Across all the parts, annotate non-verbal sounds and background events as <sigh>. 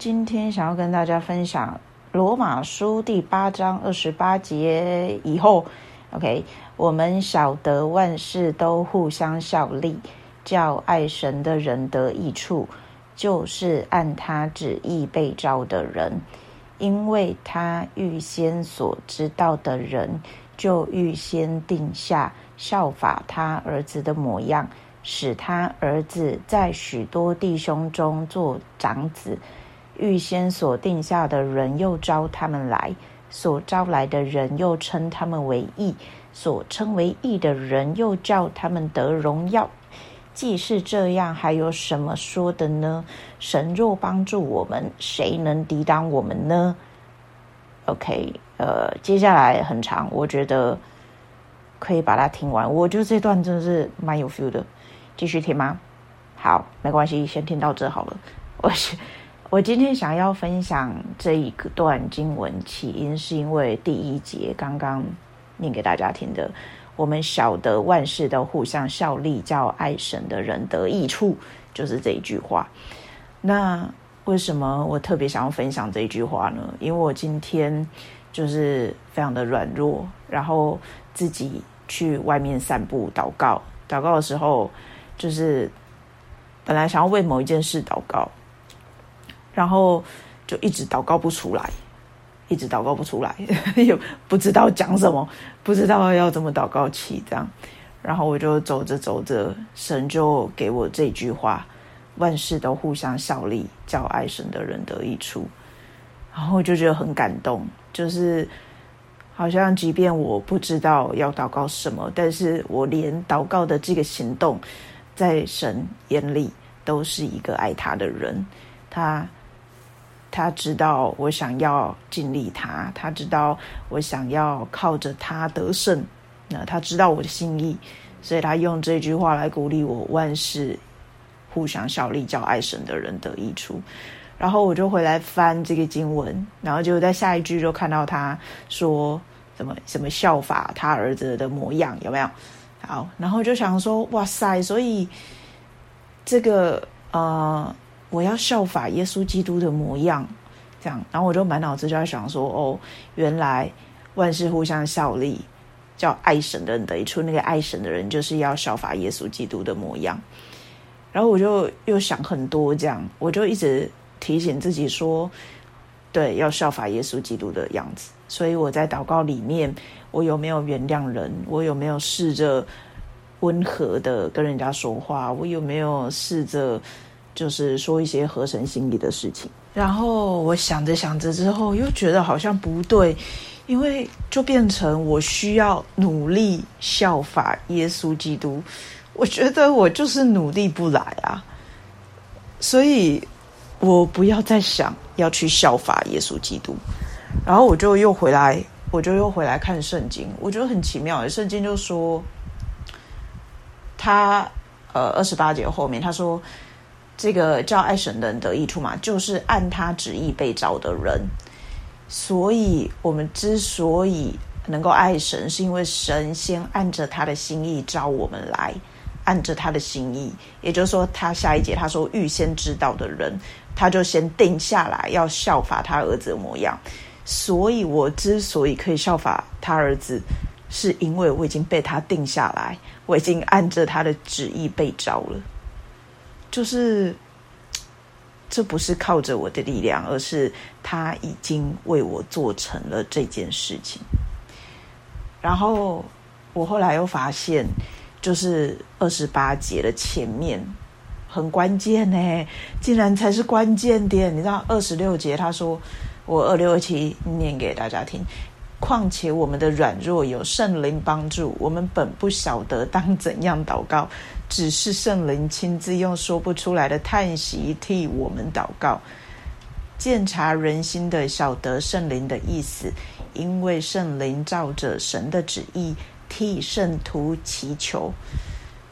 今天想要跟大家分享罗马书第八章二十八节以后，OK，我们晓得万事都互相效力，叫爱神的人得益处，就是按他旨意被召的人，因为他预先所知道的人，就预先定下效法他儿子的模样，使他儿子在许多弟兄中做长子。预先所定下的人，又招他们来；所招来的人，又称他们为义；所称为义的人，又叫他们得荣耀。既是这样，还有什么说的呢？神若帮助我们，谁能抵挡我们呢？OK，呃，接下来很长，我觉得可以把它听完。我觉得这段真的是蛮有 feel 的，继续听吗？好，没关系，先听到这好了。我是。我今天想要分享这一段经文，起因是因为第一节刚刚念给大家听的。我们晓得万事都互相效力，叫爱神的人得益处，就是这一句话。那为什么我特别想要分享这一句话呢？因为我今天就是非常的软弱，然后自己去外面散步祷告，祷告的时候，就是本来想要为某一件事祷告。然后就一直祷告不出来，一直祷告不出来，<laughs> 又不知道讲什么，不知道要怎么祷告起这样。然后我就走着走着，神就给我这句话：万事都互相效力，叫爱神的人得益处。然后我就觉得很感动，就是好像即便我不知道要祷告什么，但是我连祷告的这个行动，在神眼里都是一个爱他的人，他。他知道我想要尽力他，他知道我想要靠着他得胜。那他知道我的心意，所以他用这句话来鼓励我：万事互相效力，叫爱神的人得益处。然后我就回来翻这个经文，然后就在下一句就看到他说什么什么效法他儿子的模样，有没有？好，然后就想说：哇塞！所以这个呃。我要效法耶稣基督的模样，这样，然后我就满脑子就在想说，哦，原来万事互相效力，叫爱神的人得出。那个爱神的人就是要效法耶稣基督的模样。然后我就又想很多，这样，我就一直提醒自己说，对，要效法耶稣基督的样子。所以我在祷告里面，我有没有原谅人？我有没有试着温和的跟人家说话？我有没有试着？就是说一些合神心意的事情，然后我想着想着之后，又觉得好像不对，因为就变成我需要努力效法耶稣基督，我觉得我就是努力不来啊，所以我不要再想要去效法耶稣基督，然后我就又回来，我就又回来看圣经，我觉得很奇妙，圣经就说他呃二十八节后面他说。这个叫爱神的人得益处嘛，就是按他旨意被召的人。所以，我们之所以能够爱神，是因为神先按着他的心意召我们来，按着他的心意，也就是说，他下一节他说预先知道的人，他就先定下来要效法他儿子的模样。所以我之所以可以效法他儿子，是因为我已经被他定下来，我已经按着他的旨意被召了。就是，这不是靠着我的力量，而是他已经为我做成了这件事情。然后我后来又发现，就是二十八节的前面很关键呢，竟然才是关键点。你知道二十六节他说，我二六二七念给大家听。况且我们的软弱有圣灵帮助，我们本不晓得当怎样祷告，只是圣灵亲自用说不出来的叹息替我们祷告。鉴察人心的，晓得圣灵的意思，因为圣灵照着神的旨意替圣徒祈求。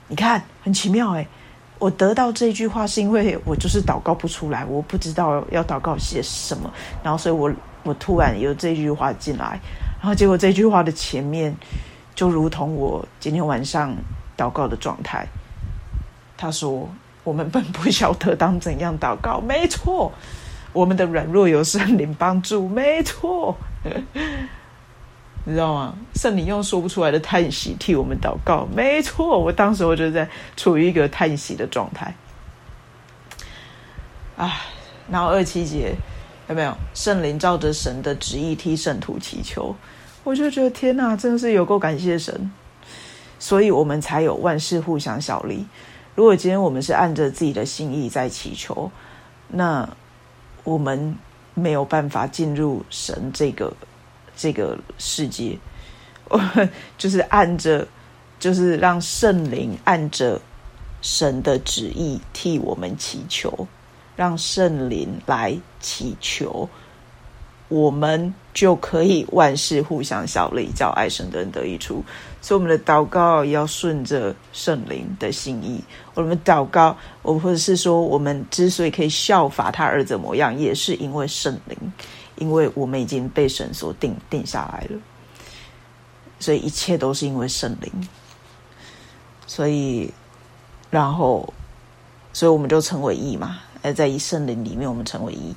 你看，很奇妙哎！我得到这句话是因为我就是祷告不出来，我不知道要祷告些什么，然后所以我。我突然有这句话进来，然后结果这句话的前面就如同我今天晚上祷告的状态。他说：“我们本不晓得当怎样祷告。”没错，我们的软弱有圣灵帮助，没错。你知道吗？圣灵用说不出来的叹息替我们祷告，没错。我当时我就在处于一个叹息的状态。啊，然后二七节有没有圣灵照着神的旨意替圣徒祈求？我就觉得天哪，真的是有够感谢神，所以我们才有万事互相效力。如果今天我们是按着自己的心意在祈求，那我们没有办法进入神这个。这个世界，我 <laughs> 就是按着，就是让圣灵按着神的旨意替我们祈求，让圣灵来祈求，我们就可以万事互相效力，叫爱神的人得益处。所以，我们的祷告要顺着圣灵的心意。我们祷告，我或者是说，我们之所以可以效法他儿子模样，也是因为圣灵。因为我们已经被神所定定下来了，所以一切都是因为圣灵。所以，然后，所以我们就成为义嘛。而在一圣灵里面，我们成为一，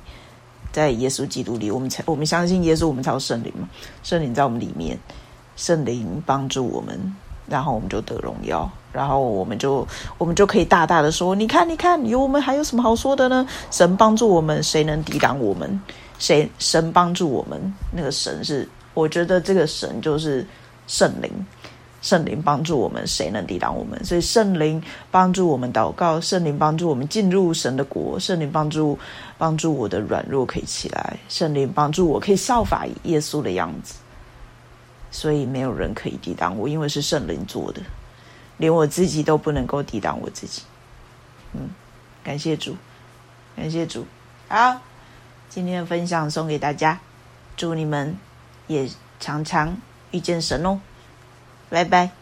在耶稣基督里，我们才我们相信耶稣，我们才有圣灵嘛。圣灵在我们里面，圣灵帮助我们，然后我们就得荣耀，然后我们就我们就可以大大的说：你看，你看，有我们还有什么好说的呢？神帮助我们，谁能抵挡我们？谁神帮助我们？那个神是，我觉得这个神就是圣灵，圣灵帮助我们，谁能抵挡我们？所以圣灵帮助我们祷告，圣灵帮助我们进入神的国，圣灵帮助帮助我的软弱可以起来，圣灵帮助我可以效法耶稣的样子。所以没有人可以抵挡我，因为是圣灵做的，连我自己都不能够抵挡我自己。嗯，感谢主，感谢主，好。今天的分享送给大家，祝你们也常常遇见神哦，拜拜。